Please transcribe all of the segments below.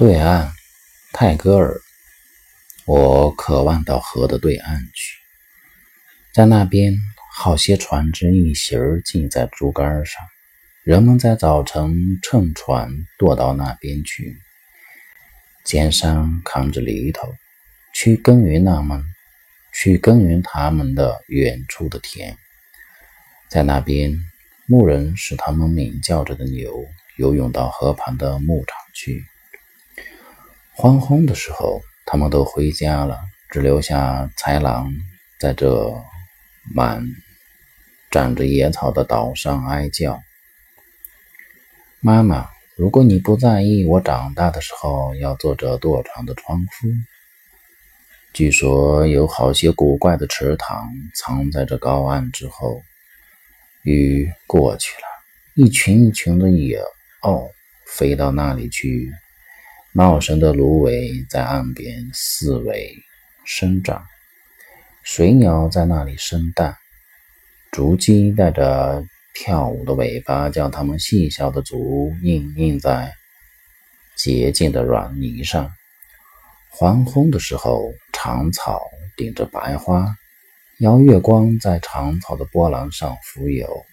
对岸，泰戈尔。我渴望到河的对岸去，在那边，好些船只一行儿浸在竹竿上，人们在早晨乘船渡到那边去，肩上扛着犁头，去耕耘那们，去耕耘他们的远处的田。在那边，牧人使他们鸣叫着的牛游泳到河旁的牧场去。黄昏的时候，他们都回家了，只留下豺狼在这满长着野草的岛上哀叫。妈妈，如果你不在意，我长大的时候要做这舵船的船夫。据说有好些古怪的池塘藏在这高岸之后。雨过去了，一群一群的野鸥飞到那里去。茂盛的芦苇在岸边四围生长，水鸟在那里生蛋，竹鸡带着跳舞的尾巴，将它们细小的足印印在洁净的软泥上。黄昏的时候，长草顶着白花，邀月光在长草的波浪上浮游。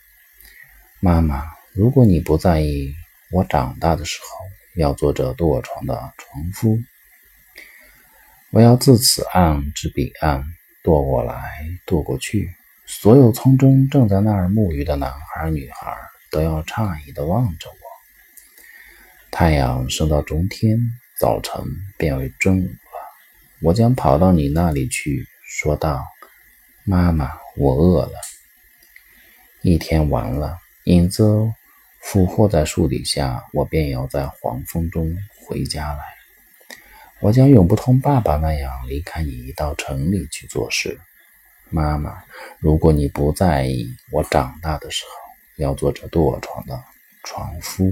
妈妈，如果你不在意，我长大的时候。要做这舵船的船夫，我要自此岸至彼岸渡过来渡过去。所有村中正在那儿沐浴的男孩女孩都要诧异地望着我。太阳升到中天，早晨变为中午了。我将跑到你那里去，说道：“妈妈，我饿了。”一天完了，影子。俘获在树底下，我便要在黄风中回家来。我将永不同爸爸那样离开你，到城里去做事。妈妈，如果你不在意，我长大的时候要做这垛床的床夫。